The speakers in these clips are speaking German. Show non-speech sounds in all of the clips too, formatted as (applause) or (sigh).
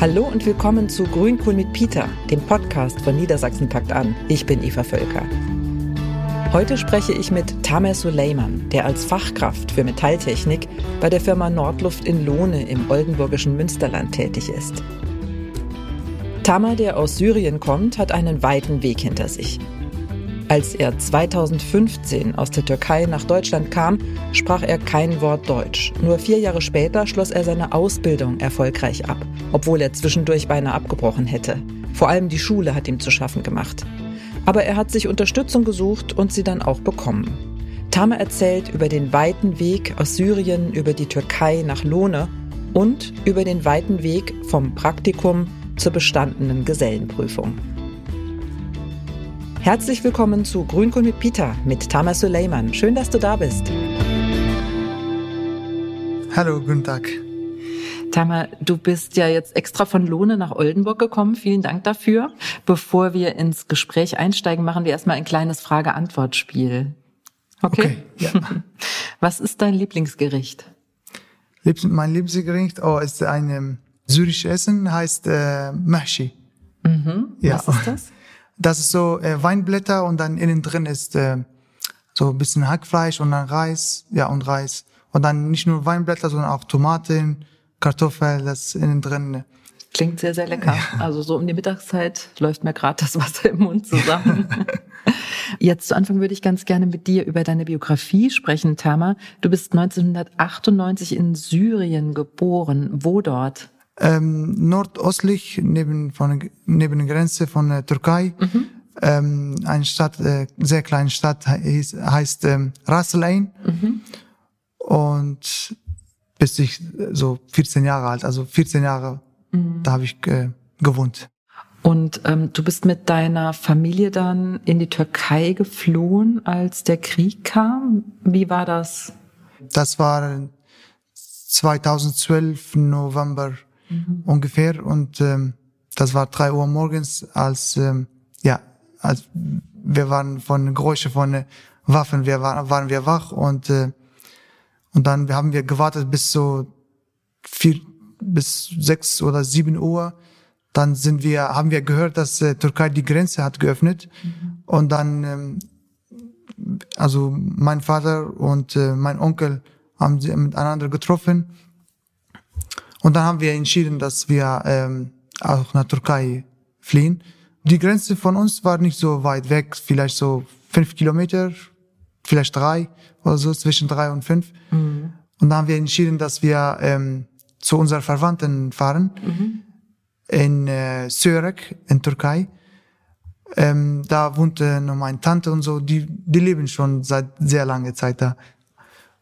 Hallo und willkommen zu Grünkohl mit Peter, dem Podcast von Niedersachsen packt an. Ich bin Eva Völker. Heute spreche ich mit Tamer Suleiman, der als Fachkraft für Metalltechnik bei der Firma Nordluft in Lohne im oldenburgischen Münsterland tätig ist. Tamer, der aus Syrien kommt, hat einen weiten Weg hinter sich. Als er 2015 aus der Türkei nach Deutschland kam, sprach er kein Wort Deutsch. Nur vier Jahre später schloss er seine Ausbildung erfolgreich ab, obwohl er zwischendurch beinahe abgebrochen hätte. Vor allem die Schule hat ihm zu schaffen gemacht. Aber er hat sich Unterstützung gesucht und sie dann auch bekommen. Tame erzählt über den weiten Weg aus Syrien über die Türkei nach Lohne und über den weiten Weg vom Praktikum zur bestandenen Gesellenprüfung. Herzlich willkommen zu Grünkohl mit Peter mit Tamar Suleiman. Schön, dass du da bist. Hallo, guten Tag. Tamar, du bist ja jetzt extra von Lohne nach Oldenburg gekommen. Vielen Dank dafür. Bevor wir ins Gespräch einsteigen, machen wir erstmal ein kleines Frage-Antwort-Spiel. Okay? okay ja. (laughs) Was ist dein Lieblingsgericht? Mein Lieblingsgericht oh, ist ein ähm, syrisches Essen, heißt äh, Mahshi. Mhm. Ja. Was ist das? Das ist so äh, Weinblätter und dann innen drin ist äh, so ein bisschen Hackfleisch und dann Reis, ja und Reis. Und dann nicht nur Weinblätter, sondern auch Tomaten, Kartoffeln, das innen drin. Klingt sehr, sehr lecker. Ja. Also so um die Mittagszeit läuft mir gerade das Wasser im Mund zusammen. (laughs) Jetzt zu Anfang würde ich ganz gerne mit dir über deine Biografie sprechen, Tama. Du bist 1998 in Syrien geboren. Wo dort? Ähm, nordöstlich neben von neben der Grenze von der Türkei. Mhm. Ähm, eine Stadt, äh, sehr kleine Stadt heißt, heißt ähm, Raselain. Mhm. Und bis ich so 14 Jahre alt, also 14 Jahre, mhm. da habe ich äh, gewohnt. Und ähm, du bist mit deiner Familie dann in die Türkei geflohen, als der Krieg kam. Wie war das? Das war 2012 November mhm. ungefähr. Und ähm, das war drei Uhr morgens, als ähm, ja, als wir waren von Geräusche von äh, Waffen, wir waren, waren wir wach und äh, und dann haben wir gewartet bis so vier bis sechs oder sieben Uhr. Dann sind wir, haben wir gehört, dass äh, Türkei die Grenze hat geöffnet. Mhm. Und dann, ähm, also mein Vater und äh, mein Onkel haben sie miteinander getroffen und dann haben wir entschieden, dass wir ähm, auch nach Türkei fliehen. Die Grenze von uns war nicht so weit weg, vielleicht so fünf Kilometer, vielleicht drei oder so, zwischen drei und fünf. Mhm. Und dann haben wir entschieden, dass wir ähm, zu unseren Verwandten fahren mhm. in äh, Sörek in Türkei. Ähm, da wohnte noch meine Tante und so, die, die leben schon seit sehr langer Zeit da.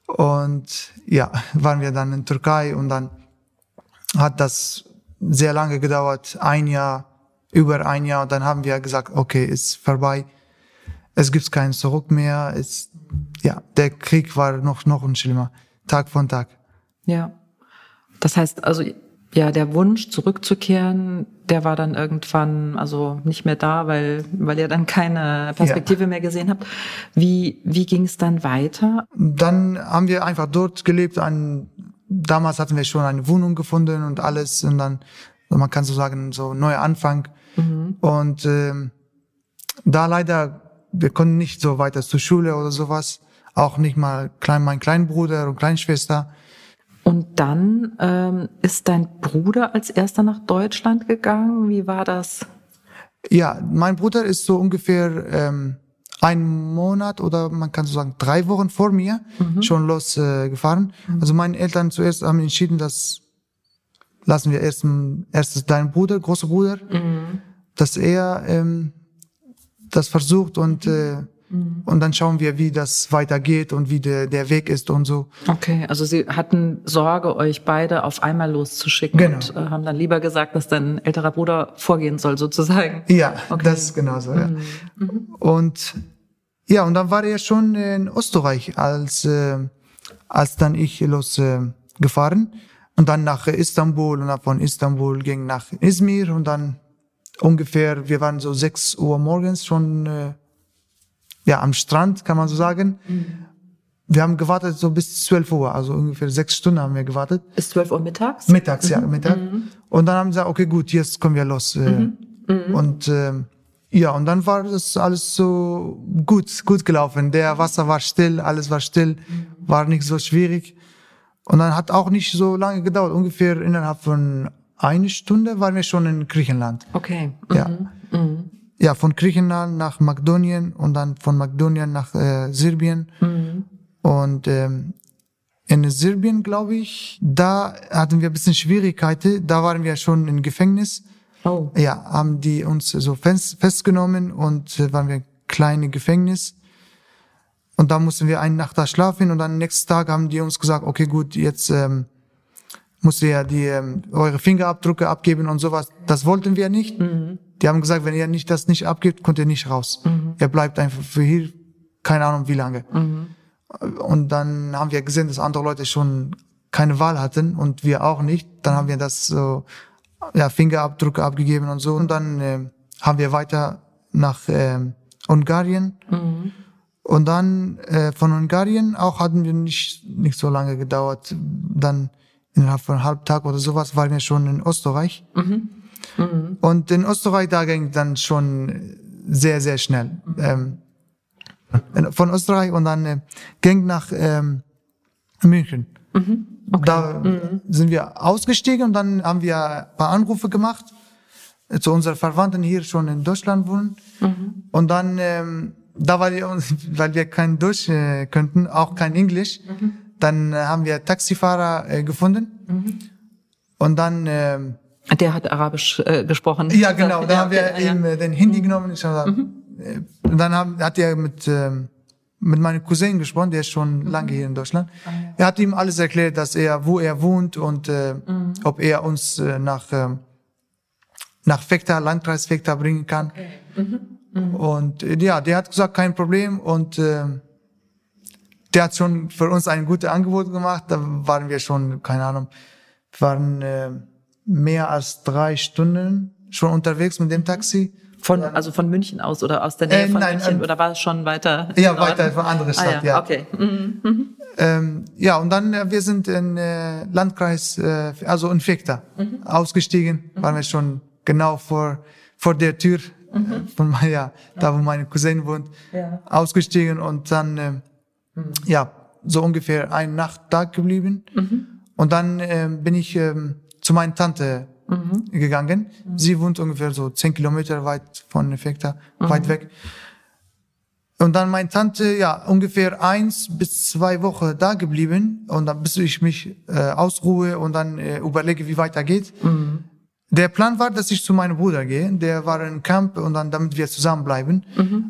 Und ja, (laughs) waren wir dann in Türkei und dann hat das sehr lange gedauert, ein Jahr, über ein Jahr. Und dann haben wir gesagt, okay, ist vorbei. Es gibt kein Zurück mehr. Es, ja, der Krieg war noch, noch schlimmer. Tag von Tag. Ja. Das heißt, also, ja, der Wunsch zurückzukehren, der war dann irgendwann also nicht mehr da, weil, weil ihr dann keine Perspektive ja. mehr gesehen habt. Wie, wie ging es dann weiter? Dann haben wir einfach dort gelebt, an damals hatten wir schon eine Wohnung gefunden und alles und dann, man kann so sagen, so neuer Anfang. Mhm. Und ähm, da leider, wir konnten nicht so weiter zur Schule oder sowas, auch nicht mal klein, mein Kleinbruder und Kleinschwester. Und dann ähm, ist dein Bruder als erster nach Deutschland gegangen. Wie war das? Ja, mein Bruder ist so ungefähr ähm, ein Monat oder man kann so sagen drei Wochen vor mir mhm. schon losgefahren. Äh, mhm. Also meine Eltern zuerst haben entschieden, dass lassen wir erst erstes deinen Bruder, großer Bruder, mhm. dass er ähm, das versucht und äh, mhm. und dann schauen wir, wie das weitergeht und wie der, der Weg ist und so. Okay, also Sie hatten Sorge, euch beide auf einmal loszuschicken genau. und äh, haben dann lieber gesagt, dass dein älterer Bruder vorgehen soll, sozusagen. Ja, okay. das ist genauso. Ja. Mhm. mhm. Und ja, und dann war er schon in Österreich, als äh, als dann ich los äh, und dann nach Istanbul und dann von Istanbul ging nach Izmir und dann ungefähr, wir waren so sechs Uhr morgens schon äh, ja, am Strand, kann man so sagen. Mhm. wir haben gewartet so bis 12 Uhr, also ungefähr sechs Stunden haben wir gewartet. Bis 12 Uhr mittags? Mittags, ja, Mittag. Und dann haben sie gesagt, okay, gut, jetzt kommen wir los. äh, Und äh, ja, und dann war das alles so gut, gut gelaufen. Der Wasser war still, alles war still, war nicht so schwierig. Und dann hat auch nicht so lange gedauert. Ungefähr innerhalb von eine Stunde waren wir schon in Griechenland. Okay. Ja. Ja, von Griechenland nach Makedonien und dann von Makedonien nach äh, Serbien. Und ähm, in Serbien, glaube ich, da hatten wir ein bisschen Schwierigkeiten. Da waren wir schon im Gefängnis. Oh. Ja, haben die uns so fest, festgenommen und äh, waren wir ein kleines Gefängnis. Und da mussten wir eine Nacht da schlafen und dann nächsten Tag haben die uns gesagt, okay, gut, jetzt ähm, musst ihr ja die ähm, eure Fingerabdrücke abgeben und sowas. Das wollten wir nicht. Die haben gesagt, wenn ihr nicht das nicht abgibt, kommt ihr nicht raus. Ihr bleibt einfach für hier, keine Ahnung wie lange. Und dann haben wir gesehen, dass andere Leute schon keine Wahl hatten und wir auch nicht. Dann haben wir das so, ja, Fingerabdrücke abgegeben und so. Und dann äh, haben wir weiter nach ähm, Ungarn. Und dann äh, von Ungarn auch hatten wir nicht, nicht so lange gedauert. Dann innerhalb von einem halben Tag oder sowas waren wir schon in Österreich. Und in Österreich, da ging dann schon sehr, sehr schnell. Ähm, von Österreich und dann äh, ging nach ähm, München. Da sind wir ausgestiegen und dann haben wir ein paar Anrufe gemacht äh, zu unseren Verwandten hier schon in Deutschland wohnen. Und dann, ähm, da weil wir, (laughs) weil wir kein Deutsch äh, könnten, auch kein Englisch, dann äh, haben wir Taxifahrer äh, gefunden. Und dann, ähm, Der hat Arabisch äh, gesprochen. ja genau, da Ja, haben wir okay, ja, ihm äh, den Hindi genommen. Ich hab, äh, Und dann haben, hat er mit, ähm, mit meinem Cousin gesprochen, der ist schon lange hier in Deutschland. Er hat ihm alles erklärt, dass er, wo er wohnt und äh, ob er uns äh, nach, ähm, nach Vecta, Landkreis Vecta bringen kann. Und äh, ja, der hat gesagt, kein Problem und äh, der hat schon für uns ein gutes Angebot gemacht. Da waren wir schon, keine Ahnung, waren äh, mehr als drei Stunden schon unterwegs mit dem Taxi. Von, also von München aus oder aus der Nähe Äh, von nein, München ähm, oder war es schon weiter? Ja, weiter von andere Stadt, ah, ja. ja. Okay. Mhm. Ähm, ja, und dann, äh, wir sind in äh, Landkreis, äh, also in Vecta, ausgestiegen, waren wir schon genau vor, vor der Tür äh, von meiner, ja, da wo meine Cousin wohnt, Ja. ausgestiegen und dann, äh, ja, so ungefähr eine Nacht da geblieben. Und dann äh, bin ich ähm, zu meiner Tante gegangen. Sie wohnt ungefähr so zehn Kilometer weit von Vecta, weit weg. Und dann meine Tante, ja, ungefähr eins bis zwei Wochen da geblieben. Und dann, bis ich mich äh, ausruhe und dann äh, überlege, wie weitergeht. Der Plan war, dass ich zu meinem Bruder gehe. Der war im Camp und dann, damit wir zusammenbleiben.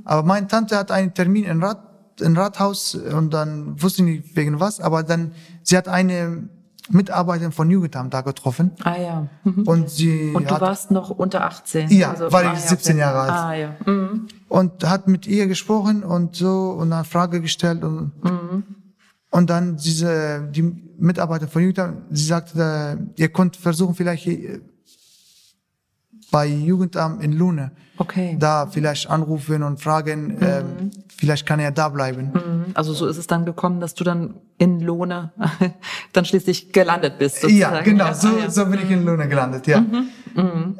Aber meine Tante hat einen Termin in Rat, in Rathaus und dann wusste ich nicht wegen was. Aber dann, sie hat eine Mitarbeiterin von Jugendamt da getroffen. Ah ja. Mhm. Und sie Und du hat, warst noch unter 18? Ja, war ich ah, ja, 17 okay. Jahre alt. Ah ja. Mhm. und hat mit ihr gesprochen und so und eine Frage gestellt und und dann diese die Mitarbeiter von Jugendamt, sie sagte, äh, ihr könnt versuchen vielleicht hier, bei Jugendamt in Lune Okay. da vielleicht anrufen und fragen, ähm, vielleicht kann er da bleiben. Mhm. Also so ist es dann gekommen, dass du dann in Lohne (laughs) dann schließlich gelandet bist. Sozusagen. Ja, genau, so, Ah, ja. so bin ich in Lune gelandet, ja.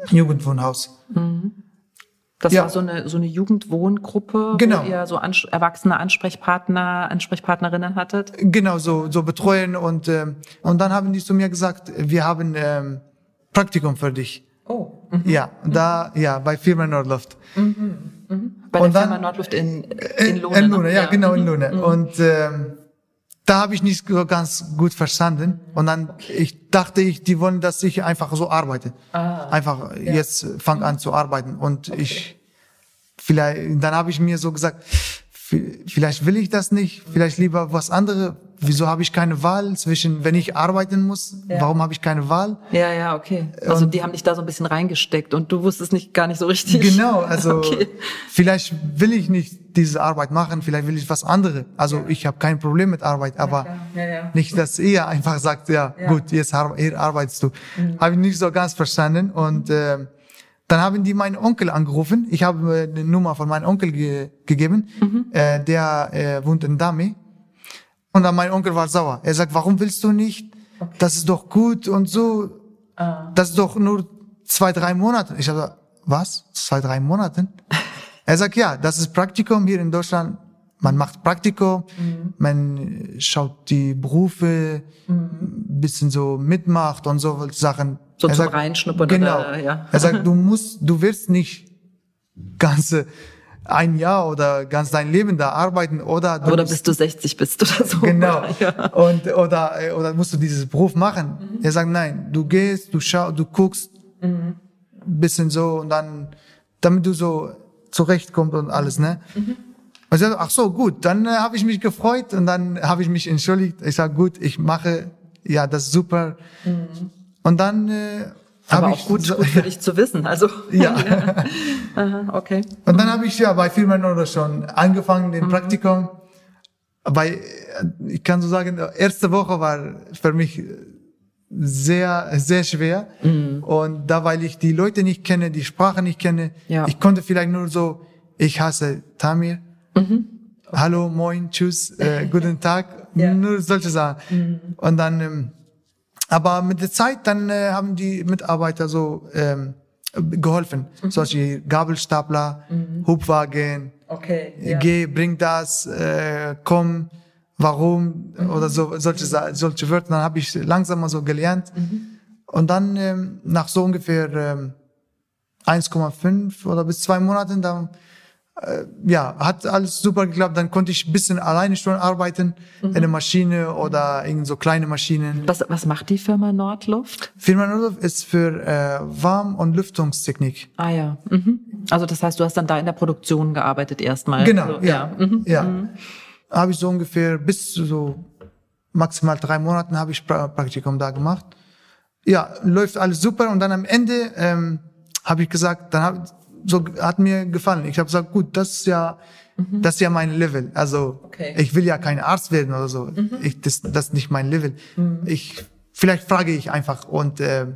Jugendwohnhaus. Das ja. war so eine so eine Jugendwohngruppe, Genau. wo ihr so ans erwachsene Ansprechpartner, Ansprechpartnerinnen hattet. Genau, so, so betreuen und, ähm, und dann haben die zu mir gesagt, wir haben ähm, Praktikum für dich. Oh. Ja, da, ja, bei Firma Nordluft. Bei Und der dann- Firma Nordluft in, in Lohne. In ne? Lune, ja, genau, in Mhm. Lune. Und ähm, da habe ich nicht so ganz gut verstanden. Und dann, ich dachte ich, die wollen, dass ich einfach so arbeite. Ah, einfach jetzt fang an zu arbeiten. Und ich, vielleicht, dann habe ich mir so gesagt, vielleicht will ich das nicht, vielleicht lieber was anderes. Wieso habe ich keine Wahl zwischen, wenn ich arbeiten muss, warum habe ich keine Wahl? Ja, ja, okay. Also die haben dich da so ein bisschen reingesteckt und du wusstest nicht gar nicht so richtig. Genau, also (laughs) Okay. vielleicht will ich nicht diese Arbeit machen, vielleicht will ich was anderes. Also ich habe kein Problem mit Arbeit, aber Ja, ja. nicht, dass ihr einfach sagt, ja, gut, jetzt hier arbeitest du. Mhm. Habe ich nicht so ganz verstanden und äh, dann haben die meinen Onkel angerufen. Ich habe äh, die Nummer von meinem Onkel ge gegeben. Mhm. Äh, der äh, wohnt in Dami. Und dann mein Onkel war sauer. Er sagt, warum willst du nicht? Okay. Das ist doch gut und so. Ah. Das ist doch nur zwei, drei Monate. Ich habe was? Zwei, drei Monaten? (laughs) er sagt, ja, das ist Praktikum hier in Deutschland. Man macht Praktikum, mhm. man schaut die Berufe, mhm. bisschen so mitmacht und so Sachen. So er zum sagt, Reinschnuppern. Genau. Oder, ja. Er sagt, du (laughs) musst, du wirst nicht ganze ein Jahr oder ganz dein Leben da arbeiten oder du oder bis du 60 bist oder so. Genau. (laughs) Ja. Und oder oder musst du dieses Beruf machen? Mhm. Er sagt nein, du gehst, du schaust, du guckst, mhm. bisschen so und dann damit du so zurechtkommst und alles, ne? Mhm. Und ich sag, ach so, gut, dann äh, habe ich mich gefreut und dann habe ich mich entschuldigt. Ich sag gut, ich mache, ja, das ist super. Mhm. Und dann äh, aber auch gut, gut für (laughs) dich zu wissen. Also ja. (laughs) Aha, okay. Und dann habe ich ja bei Firmen oder schon angefangen, den mhm. Praktikum. Bei, ich kann so sagen, erste Woche war für mich sehr, sehr schwer. Mhm. Und da, weil ich die Leute nicht kenne, die Sprache nicht kenne, ja. ich konnte vielleicht nur so, ich hasse Tamir. Mhm. Hallo, moin, tschüss, äh, (laughs) guten Tag. ja. Nur solche Sachen. Mhm. Und dann, ähm, aber mit der Zeit, dann äh, haben die Mitarbeiter so ähm, geholfen. Mhm. Solche Gabelstapler, mhm. Hubwagen, okay, ja. geh, bring das, äh, komm, warum mhm. oder so solche solche Wörter. Dann habe ich langsam mal so gelernt. Mhm. Und dann ähm, nach so ungefähr ähm, 1,5 oder bis zwei Monaten, dann ja, hat alles super geklappt. Dann konnte ich ein bisschen alleine schon arbeiten, mhm. in der Maschine oder in so kleine Maschinen. Was, was macht die Firma Nordluft? Firma Nordluft ist für äh, Warm- und Lüftungstechnik. Ah ja. Mhm. Also das heißt, du hast dann da in der Produktion gearbeitet erstmal. Genau, also, ja. Ja, mhm. ja. Mhm. habe ich so ungefähr bis zu so maximal drei Monaten habe ich Praktikum da gemacht. Ja, läuft alles super und dann am Ende ähm, habe ich gesagt, dann habe so hat mir gefallen. Ich habe gesagt, gut, das ist ja, mhm. das ist ja mein Level. Also okay. ich will ja kein Arzt werden oder so. Mhm. Ich, das, das ist nicht mein Level. Mhm. Ich, vielleicht frage ich einfach und äh,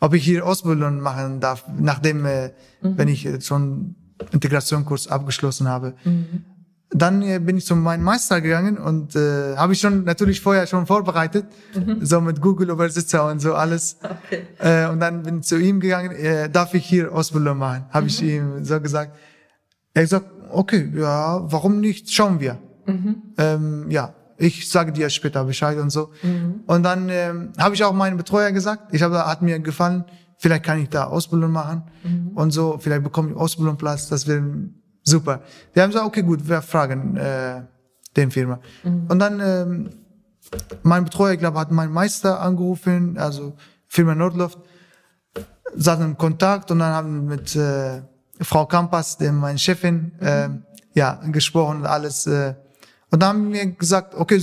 ob ich hier Ausbildung machen darf, nachdem, äh, mhm. wenn ich schon Integrationskurs abgeschlossen habe. Dann äh, bin ich zu meinem Meister gegangen und äh, habe ich schon natürlich vorher schon vorbereitet, mhm. so mit Google Übersetzer und so alles. Okay. Äh, und dann bin ich zu ihm gegangen, äh, darf ich hier Ausbildung machen? Habe mhm. ich ihm so gesagt. Er gesagt, okay, ja, warum nicht? Schauen wir. Mhm. Ähm, ja, ich sage dir später Bescheid und so. Mhm. Und dann ähm, habe ich auch meinen Betreuer gesagt, ich habe, hat mir gefallen, vielleicht kann ich da Ausbildung machen mhm. und so, vielleicht bekomme ich Ausbildungsplatz, das wäre Super. Die haben gesagt, okay, gut, wir fragen äh, den Firma. Mhm. Und dann ähm, mein Betreuer, ich glaube, hat meinen Meister angerufen, also Firma Nordluft, saßen in Kontakt und dann haben wir mit äh, Frau Kampas, dem meine Chefin, mhm. äh, ja, gesprochen und alles. Äh, und dann haben wir gesagt, okay,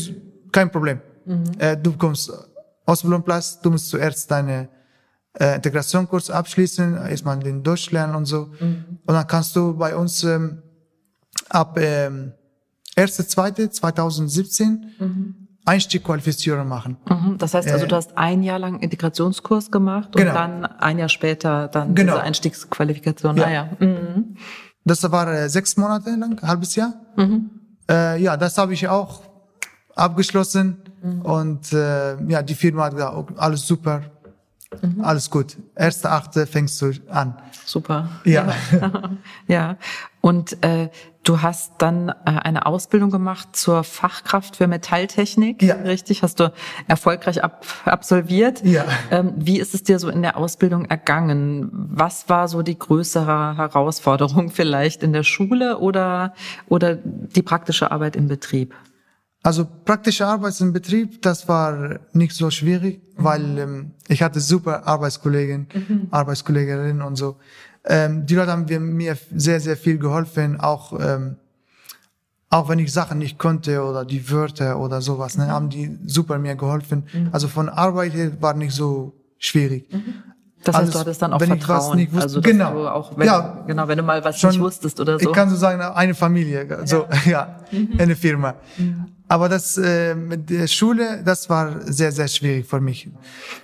kein Problem. Mhm. Äh, du bekommst Ausbildungsplatz, du musst zuerst deine äh, Integrationskurs abschließen, erstmal den Deutsch lernen und so. Mhm. Und dann kannst du bei uns ähm, ab ähm, 1.2.2017 mhm. Einstiegqualifizierung machen. Mhm. Das heißt also, du hast ein Jahr lang Integrationskurs gemacht und genau. dann ein Jahr später dann genau. diese Einstiegsqualifikation. Ja. Ah, ja. Mhm. Das war äh, sechs Monate lang, ein halbes Jahr. Mhm. Äh, ja, das habe ich auch abgeschlossen mhm. und äh, ja, die Firma hat gesagt, alles super, Mhm. Alles gut. Erste Achte fängst du an. Super. Ja. (laughs) ja. Und äh, du hast dann äh, eine Ausbildung gemacht zur Fachkraft für Metalltechnik. Ja. Richtig? Hast du erfolgreich ab absolviert. Ja. Ähm, wie ist es dir so in der Ausbildung ergangen? Was war so die größere Herausforderung (laughs) vielleicht in der Schule oder, oder die praktische Arbeit im Betrieb? Also praktische Arbeit im Betrieb, das war nicht so schwierig, mhm. weil ähm, ich hatte super Arbeitskollegen, mhm. Arbeitskolleginnen und so. Ähm, die Leute haben mir sehr, sehr viel geholfen, auch ähm, auch wenn ich Sachen nicht konnte oder die Wörter oder sowas, ne, mhm. haben die super mir geholfen. Mhm. Also von Arbeit her war nicht so schwierig. Das heißt, du hattest dann auch Vertrauen. Ich wusste, also, genau. Auch, wenn, ja, genau, wenn du mal was schon, nicht wusstest oder so. Ich kann so sagen, eine Familie, so, ja, (laughs) ja mhm. eine Firma. Mhm. Aber das äh, mit der Schule, das war sehr, sehr schwierig für mich.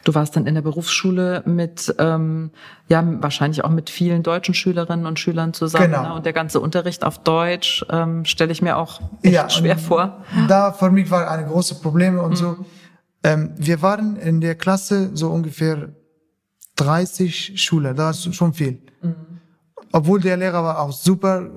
Du warst dann in der Berufsschule mit, ähm, ja, wahrscheinlich auch mit vielen deutschen Schülerinnen und Schülern zusammen. Genau. Ne? Und der ganze Unterricht auf Deutsch ähm, stelle ich mir auch echt ja, schwer vor. Da für mich war eine große Probleme und mhm. so. Ähm, wir waren in der Klasse so ungefähr 30 Schüler, das ist schon viel. Mhm. Obwohl der Lehrer war auch super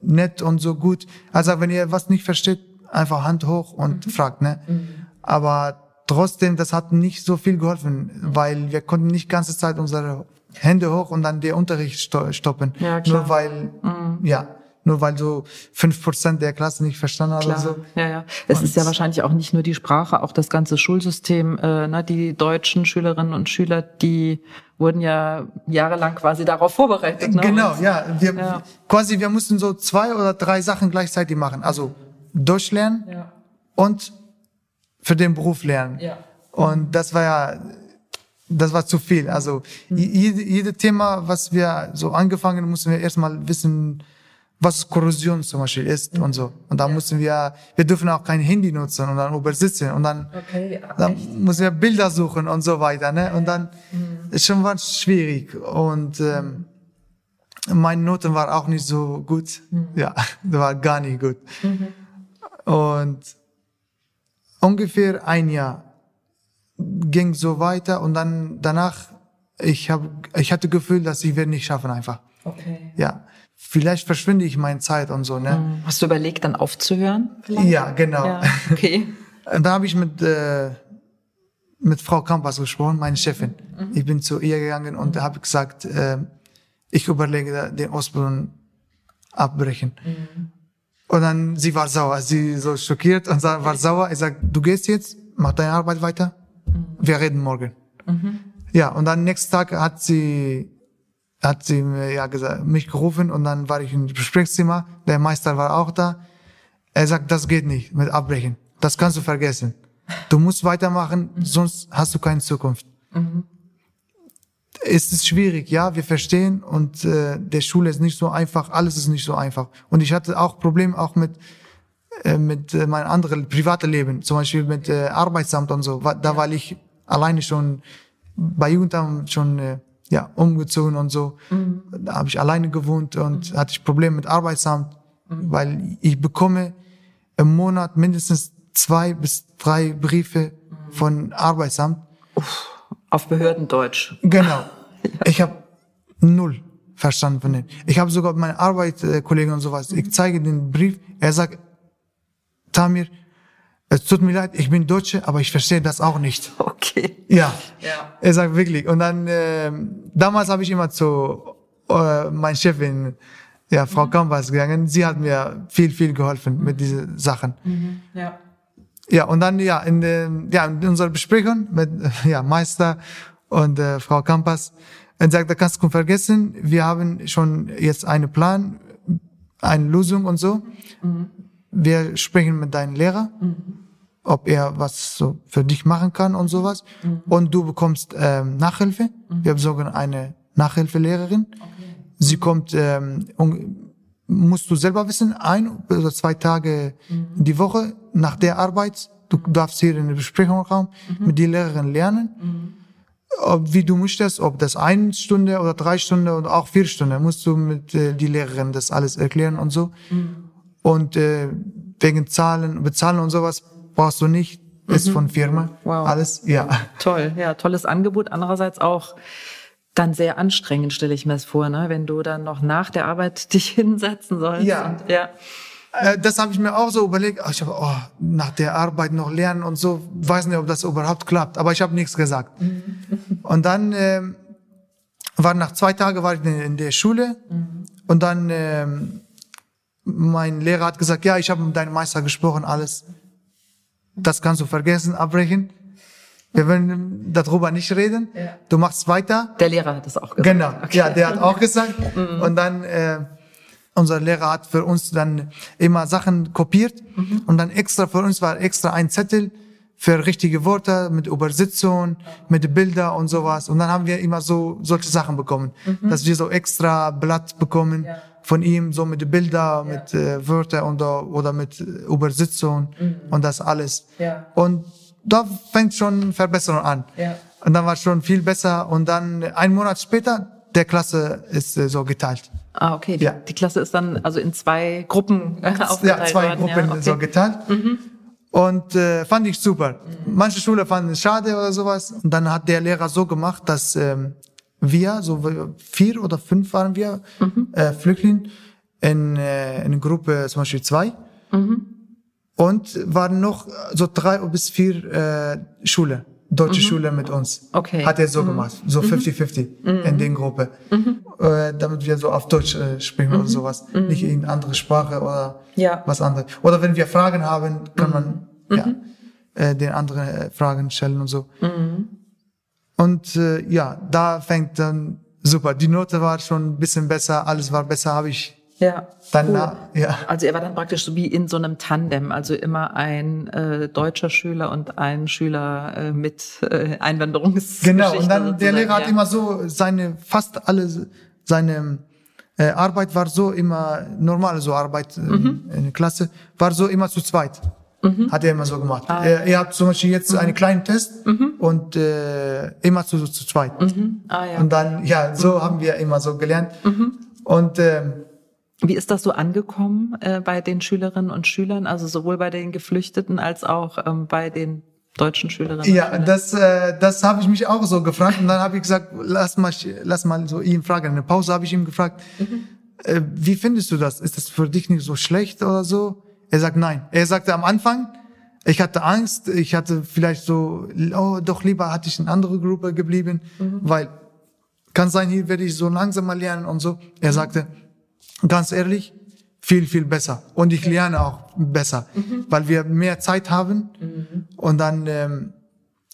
nett und so gut. Also wenn ihr was nicht versteht, einfach Hand hoch und mhm. fragt, ne? Mhm. Aber trotzdem, das hat nicht so viel geholfen, weil wir konnten nicht ganze Zeit unsere Hände hoch und dann den Unterricht stoppen. Ja, klar. Nur weil, mhm. ja, nur weil so fünf Prozent der Klasse nicht verstanden haben. So. Ja, ja. Es und ist ja wahrscheinlich auch nicht nur die Sprache, auch das ganze Schulsystem. Äh, ne? Die deutschen Schülerinnen und Schüler, die wurden ja jahrelang quasi darauf vorbereitet. Ne? Genau, ja. Wir, ja. Quasi, wir mussten so zwei oder drei Sachen gleichzeitig machen. Also durchlernen ja. und für den Beruf lernen. Ja. Und das war ja, das war zu viel. Also mhm. jede, jede Thema, was wir so angefangen, mussten wir erstmal wissen, was Korrosion zum Beispiel ist mhm. und so. Und da ja. mussten wir, wir dürfen auch kein Handy nutzen und dann übersitzen und dann, okay, dann müssen wir Bilder suchen und so weiter. Ne? Und dann mhm. ist schon was schwierig. Und ähm, meine Noten war auch nicht so gut. Mhm. Ja, (laughs) war gar nicht gut. Mhm. Und ungefähr ein Jahr ging so weiter und dann danach ich habe ich hatte Gefühl, dass ich werde nicht schaffen einfach. Okay. Ja, vielleicht verschwinde ich meine Zeit und so. Ne? Hm. Hast du überlegt, dann aufzuhören? Vielleicht? Ja, genau. Ja, okay. (laughs) und da habe ich mit äh, mit Frau Kampas gesprochen, meine Chefin. Mhm. Ich bin zu ihr gegangen und mhm. habe gesagt, äh, ich überlege den Ausbildung abbrechen. Mhm. Und dann, sie war sauer, sie so schockiert und war sauer. Ich sag, du gehst jetzt, mach deine Arbeit weiter, mhm. wir reden morgen. Mhm. Ja, und dann nächsten Tag hat sie, hat sie ja gesagt, mich gerufen und dann war ich im Gesprächszimmer, der Meister war auch da. Er sagt, das geht nicht mit Abbrechen. Das kannst du vergessen. Du musst weitermachen, mhm. sonst hast du keine Zukunft. Mhm ist es schwierig, ja, wir verstehen und äh, der Schule ist nicht so einfach, alles ist nicht so einfach. Und ich hatte auch Probleme auch mit äh, mit äh, meinem anderen privaten Leben, zum Beispiel mit äh, Arbeitsamt und so. Da war ich alleine schon bei Jugendamt schon äh, ja umgezogen und so. Mhm. Da habe ich alleine gewohnt und mhm. hatte ich Probleme mit Arbeitsamt, mhm. weil ich bekomme im Monat mindestens zwei bis drei Briefe mhm. von Arbeitsamt. Uff auf Behördendeutsch. Genau. (laughs) Ich habe null verstanden von denen. Ich habe sogar meine Arbeitskollegen und sowas. Ich zeige den Brief. Er sagt, Tamir, es tut mir leid, ich bin Deutsche, aber ich verstehe das auch nicht. Okay. Ja. ja. Er sagt wirklich. Und dann äh, damals habe ich immer zu äh, meiner Chefin, ja, Frau mhm. Kampas gegangen. Sie hat mir viel, viel geholfen mit diesen Sachen. Mhm. Ja. Ja, und dann ja in, den, ja, in unserer Besprechung mit (laughs) ja, Meister und äh, Frau Kampas, er sagt, da kannst du vergessen, wir haben schon jetzt einen Plan, eine Lösung und so. Mhm. Wir sprechen mit deinem Lehrer, mhm. ob er was so für dich machen kann und sowas. Mhm. Und du bekommst ähm, Nachhilfe. Mhm. Wir haben sogar eine Nachhilfelehrerin. Okay. Sie kommt ähm, musst du selber wissen, ein oder zwei Tage mhm. die Woche nach der Arbeit. Du darfst hier in der Besprechungsraum mhm. mit der Lehrerin lernen. Mhm. Ob, wie du möchtest, ob das eine Stunde oder drei Stunden oder auch vier Stunden, musst du mit äh, die Lehrerin das alles erklären und so. Und äh, wegen Zahlen, Bezahlen und sowas brauchst du nicht. Ist mhm. von Firma. Wow. Alles, ja. Toll, ja, tolles Angebot. Andererseits auch dann sehr anstrengend, stelle ich mir das vor, ne? wenn du dann noch nach der Arbeit (laughs) dich hinsetzen sollst. Ja. Und, ja. Äh, das habe ich mir auch so überlegt. Ich habe, oh, nach der Arbeit noch lernen und so, weiß nicht, ob das überhaupt klappt. Aber ich habe nichts gesagt. Mhm. Und dann äh, war nach zwei Tagen war ich in der Schule mhm. und dann äh, mein Lehrer hat gesagt, ja, ich habe mit deinem Meister gesprochen, alles. Das kannst du vergessen, abbrechen. Wir wollen darüber nicht reden. Ja. Du machst weiter. Der Lehrer hat das auch gesagt. Genau. Okay. Ja, der hat auch gesagt. (laughs) Mhm. Und dann äh, unser Lehrer hat für uns dann immer Sachen kopiert mhm. und dann extra für uns war extra ein Zettel für richtige Worte, mit Übersetzung, mit Bilder und sowas. Und dann haben wir immer so solche Sachen bekommen, mhm. dass wir so extra Blatt bekommen ja. Von ihm, so mit Bilder, ja. mit äh, Wörter und, oder mit Übersetzung mhm. und das alles. Ja. Und da fängt schon Verbesserung an. Ja. Und dann war es schon viel besser. Und dann ein Monat später, der Klasse ist äh, so geteilt. Ah, okay. Die, ja. die Klasse ist dann also in zwei Gruppen äh, aufgeteilt Ja, zwei worden. Gruppen ja, okay. so geteilt. Mhm. Und äh, fand ich super. Mhm. Manche Schule fanden es schade oder sowas. Und dann hat der Lehrer so gemacht, dass ähm, wir, so vier oder fünf waren wir, mhm. äh, Flüchtlinge, in, äh, in Gruppe zum Beispiel zwei. Mhm. Und waren noch so drei bis vier äh, Schule deutsche mhm. Schule mit uns. Okay. Hat er so mhm. gemacht, so 50-50 mhm. in den Gruppe, mhm. äh, damit wir so auf Deutsch äh, sprechen oder mhm. sowas, mhm. nicht in andere Sprache oder ja. was anderes. Oder wenn wir Fragen haben, kann man ja äh, den anderen äh, Fragen stellen und so. Und äh, ja, da fängt dann super. Die Note war schon ein bisschen besser, alles war besser, habe ich ja. Dann, cool. ja. Also er war dann praktisch so wie in so einem Tandem, also immer ein äh, deutscher Schüler und ein Schüler äh, mit äh, Einwanderungsgeschichte. Genau, und dann der Lehrer ja. hat immer so seine, fast alle seine äh, Arbeit war so immer, normale so Arbeit äh, mhm. in der Klasse, war so immer zu zweit. Mhm. Hat er immer so gemacht. Ah, er, er, hat zum Beispiel jetzt mhm. einen kleinen Test mhm. und äh, immer zu, zu zweit. Mhm. Ah, ja. Und dann, ja, so haben wir immer so gelernt. Mhm. Und ähm, wie ist das so angekommen äh, bei den Schülerinnen und Schülern, also sowohl bei den Geflüchteten als auch ähm, bei den deutschen Schülerinnen? Ja, Schülern? das, äh, das habe ich mich auch so gefragt und dann habe ich gesagt, lass mal, lass mal so ihn fragen. In der Pause habe ich ihn gefragt, mhm. äh, wie findest du das? Ist das für dich nicht so schlecht oder so? Er sagt nein. Er sagte am Anfang, ich hatte Angst, ich hatte vielleicht so, oh, doch lieber hatte ich in andere Gruppe geblieben, mhm. weil kann sein, hier werde ich so langsam mal lernen und so. Er mhm. sagte, ganz ehrlich, viel, viel besser. Und ich lerne auch besser, mhm. weil wir mehr Zeit haben mhm. und dann ähm,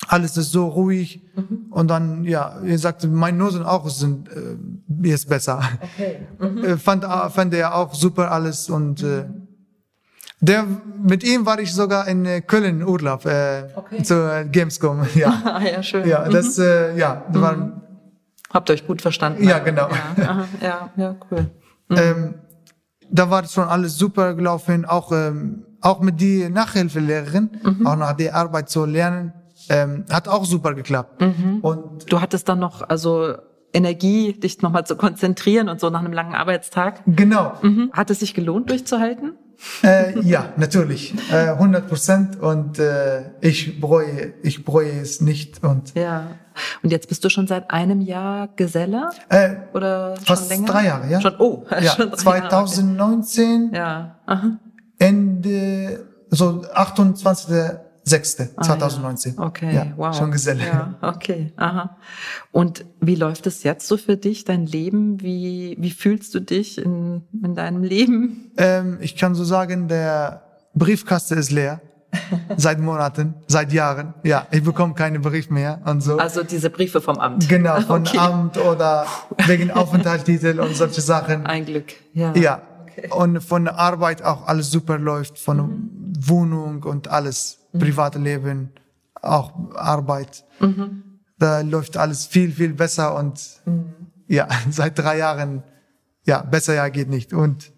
alles ist so ruhig mhm. und dann, ja, ihr sagt, meine Noten auch sind äh, jetzt besser. Okay. Mhm. Äh, fand, fand er auch super alles und äh, der, mit ihm war ich sogar in äh, Köln Urlaub, äh, okay. zur Gamescom, (laughs) ja. (laughs) Ah, ja, schön. Ja, das, mhm. äh, ja, da waren, Habt ihr euch gut verstanden? Ja, genau. Ja, ja, ja, cool. Mhm. Ähm, da war schon alles super gelaufen, auch, ähm, auch mit die Nachhilfelehrerin, mhm. auch nach der Arbeit zu lernen, ähm, hat auch super geklappt. Mhm. Und du hattest dann noch, also Energie, dich nochmal zu konzentrieren und so nach einem langen Arbeitstag. Genau. Mhm. Hat es sich gelohnt, durchzuhalten? Äh, ja, natürlich, äh, 100 Prozent und äh, ich bereue, ich bereue es nicht und ja. Und jetzt bist du schon seit einem Jahr Geselle? Äh, Oder schon fast länger? drei Jahre, ja. Schon, oh, (laughs) ja, schon 2019. Jahre, okay. Ja. Aha. Ende, so 28. 6. Ah, 2019. Ja. Okay, ja, wow. Schon Geselle. Ja, okay, aha. Und wie läuft es jetzt so für dich, dein Leben? Wie, wie fühlst du dich in, in deinem Leben? Ähm, ich kann so sagen, der Briefkaste ist leer. (laughs) seit Monaten, seit Jahren. Ja, ich bekomme keine Brief mehr und so. Also diese Briefe vom Amt. Genau, vom okay. Amt oder (laughs) wegen Aufenthaltstitel und solche Sachen. Ein Glück, ja. Ja. Okay. Und von Arbeit auch alles super läuft, von mhm. Wohnung und alles mhm. private Leben, auch Arbeit. Mhm. Da läuft alles viel, viel besser und mhm. ja, (laughs) seit drei Jahren, ja, besser ja geht nicht. Und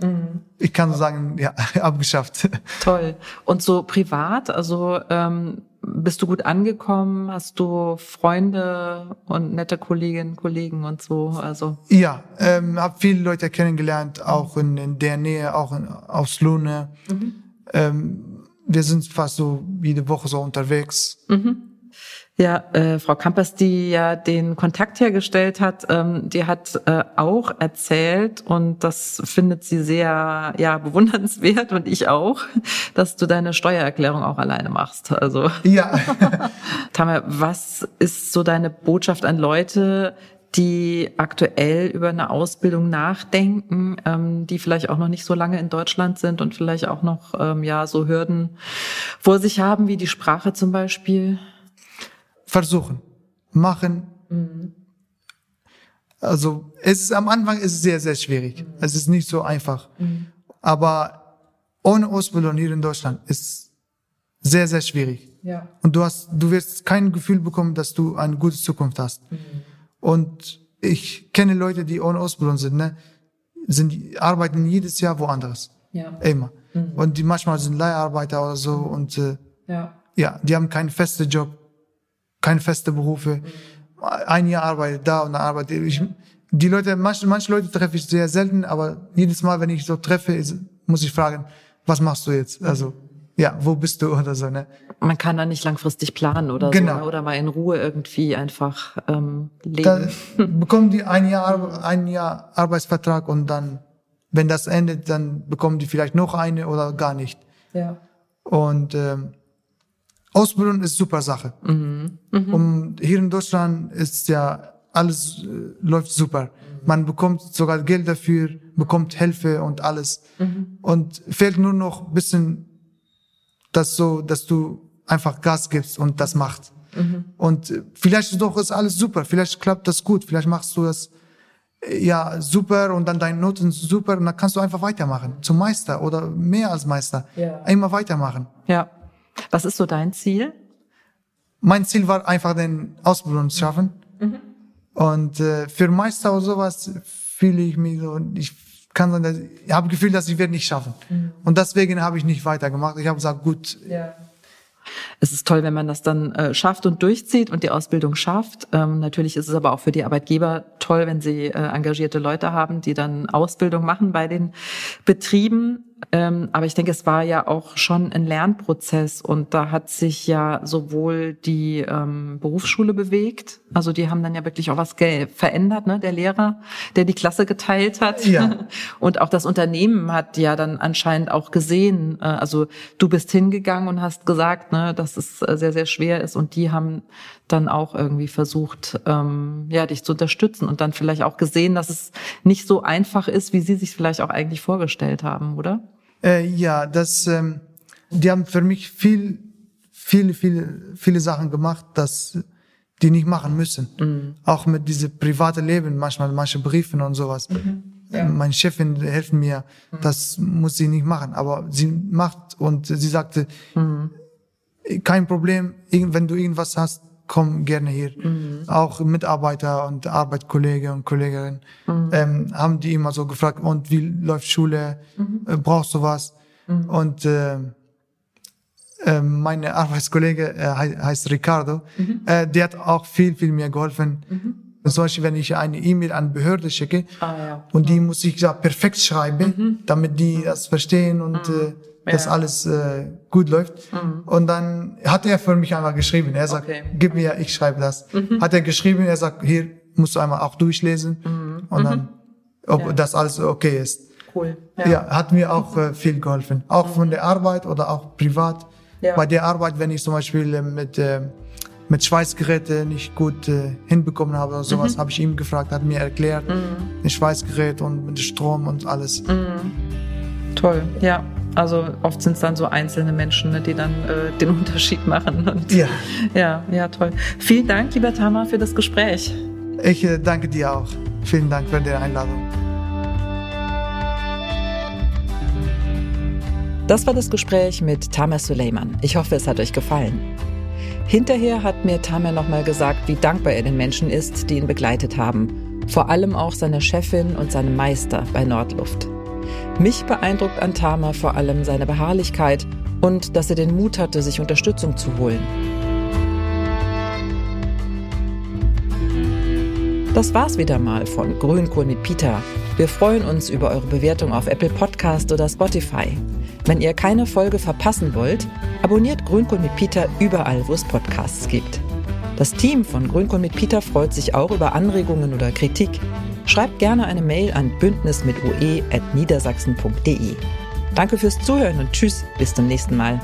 mhm. ich kann so sagen, ja, (laughs) abgeschafft. Toll. Und so privat, also ähm, bist du gut angekommen? Hast du Freunde und nette Kolleginnen, Kollegen und so? Also ja, ähm, habe viele Leute kennengelernt, auch in, in der Nähe, auch in, aus Lune. Mhm. Ähm, wir sind fast so jede Woche so unterwegs. Mhm. Ja, äh, Frau Kampers, die ja den Kontakt hergestellt hat, ähm, die hat äh, auch erzählt und das findet sie sehr ja bewundernswert und ich auch, dass du deine Steuererklärung auch alleine machst. Also ja. (laughs) Tamer, was ist so deine Botschaft an Leute, die aktuell über eine Ausbildung nachdenken, ähm, die vielleicht auch noch nicht so lange in Deutschland sind und vielleicht auch noch ähm, ja so Hürden vor sich haben, wie die Sprache zum Beispiel? Versuchen, machen. Mhm. Also es ist am Anfang ist es sehr sehr schwierig. Mhm. Es ist nicht so einfach. Mhm. Aber ohne Ausbildung hier in Deutschland ist sehr, sehr schwierig. Ja. Und du hast, du wirst kein Gefühl bekommen, dass du eine gute Zukunft hast. Mhm. Und ich kenne Leute, die ohne Ausbildung sind, ne, sind, arbeiten jedes Jahr woanders. Ja. Immer. Und die manchmal sind Leiharbeiter oder so und äh, Ja. ja, die haben keinen festen Job, keine feste Berufe. Ein Jahr arbeitet da und dann arbeitet ich. Die Leute, manche, manche Leute treffe ich sehr selten, aber jedes Mal, wenn ich so treffe, ist, muss ich fragen, was machst du jetzt? Also, ja, wo bist du oder so, ne? Man kann da nicht langfristig planen oder Genau. so. ne? Oder mal in Ruhe irgendwie einfach ähm, Da leben. (laughs) bekommen die ein Jahr, ein Jahr Arbeitsvertrag und dann, wenn das endet, dann bekommen die vielleicht noch eine oder gar nicht. Ja. Und ähm, Ausbildung ist super Sache. Und hier in Deutschland ist ja alles äh, läuft super. Man bekommt sogar Geld dafür, bekommt Hilfe und alles. Und fehlt nur noch ein bisschen, dass so, dass du einfach Gas gibst und das macht. Und äh, vielleicht ist doch ist alles super, vielleicht klappt das gut, vielleicht machst du das äh, ja super und dann deine Noten super und dann kannst du einfach weitermachen zum Meister oder mehr als Meister. Ja. Immer weitermachen. Ja. Was ist so dein Ziel? Mein Ziel war einfach den Ausbildung zu schaffen. Und äh, für Meister oder sowas fühle ich mich so, ich kann sagen, dass- ich habe Gefühl, dass ich werde nicht schaffen. Und deswegen habe ich nicht weitergemacht. Ich habe gesagt, gut, Ja. Es ist toll, wenn man das dann äh, schafft und durchzieht und die Ausbildung schafft. Ähm, natürlich ist es aber auch für die Arbeitgeber toll, wenn sie äh, engagierte Leute haben, die dann Ausbildung machen bei den Betrieben. Ähm, aber ich denke, es war ja auch schon ein Lernprozess und da hat sich ja sowohl die ähm, Berufsschule bewegt, also die haben dann ja wirklich auch was verändert, ne? Der Lehrer, der die Klasse geteilt hat. Ja. (laughs) Und auch das Unternehmen hat ja dann anscheinend auch gesehen, äh, also du bist hingegangen und hast gesagt, ne, dass es äh, sehr, sehr schwer ist und die haben dann auch irgendwie versucht, ähm, ja, dich zu unterstützen und dann vielleicht auch gesehen, dass es nicht so einfach ist, wie sie sich vielleicht auch eigentlich vorgestellt haben, oder? Äh, ja, das, ähm, die haben für mich viel, viele, viele, viele Sachen gemacht, dass die nicht machen müssen. Auch mit diesem private Leben, manchmal manche Briefen und sowas. Ja. Meine Chefin hilft mir, das muss sie nicht machen, aber sie macht und sie sagte, kein Problem, wenn du irgendwas hast, komm gerne hier. Auch Mitarbeiter und Arbeitskollege und Kolleginnen ähm, haben die immer so gefragt, und wie läuft Schule, äh, brauchst du was? Und äh, äh, meine (laughs) Arbeitskollege äh, hei- heißt Ricardo, äh, der hat auch viel, viel mir geholfen. Zum Beispiel, wenn ich eine E-Mail an Behörde schicke, Ah, ja. und die muss ich ja perfekt schreiben, damit die das verstehen und äh, dass Ja. alles äh, gut läuft. Und dann hat er für mich einmal geschrieben. Er sagt, Okay. gib mir, ich schreibe das. Hat er geschrieben, er sagt, hier musst du einmal auch durchlesen und dann, ob das alles okay ist. Cool. Ja, hat mir auch äh, viel geholfen. Auch von der Arbeit oder auch privat. Bei der Arbeit, wenn ich zum Beispiel äh, mit, äh, mit Schweißgeräten nicht gut äh, hinbekommen habe oder sowas, habe ich ihm gefragt, hat mir erklärt, ein Schweißgerät und mit Strom und alles. Toll, ja. Also oft sind es dann so einzelne Menschen, ne, die dann äh, den (laughs) Unterschied machen. Und, Ja, ja, ja, toll. Vielen Dank, lieber Tama, für das Gespräch. ich äh, danke dir auch. Vielen Dank für die Einladung. Das war das Gespräch mit Tamer Suleiman. Ich hoffe, es hat euch gefallen. Hinterher hat mir Tamer nochmal gesagt, wie dankbar er den Menschen ist, die ihn begleitet haben. Vor allem auch seiner Chefin und seinem Meister bei Nordluft. Mich beeindruckt an Tamer vor allem seine Beharrlichkeit und dass er den Mut hatte, sich Unterstützung zu holen. Das war's wieder mal von Grünkohl mit Peter. Wir freuen uns über eure Bewertung auf Apple Podcast oder Spotify. Wenn ihr keine Folge verpassen wollt, abonniert Grünkohl mit Peter überall, wo es Podcasts gibt. Das Team von Grünkohl mit Peter freut sich auch über Anregungen oder Kritik. Schreibt gerne eine Mail an bündnismitue.niedersachsen.de. Danke fürs Zuhören und tschüss, bis zum nächsten Mal.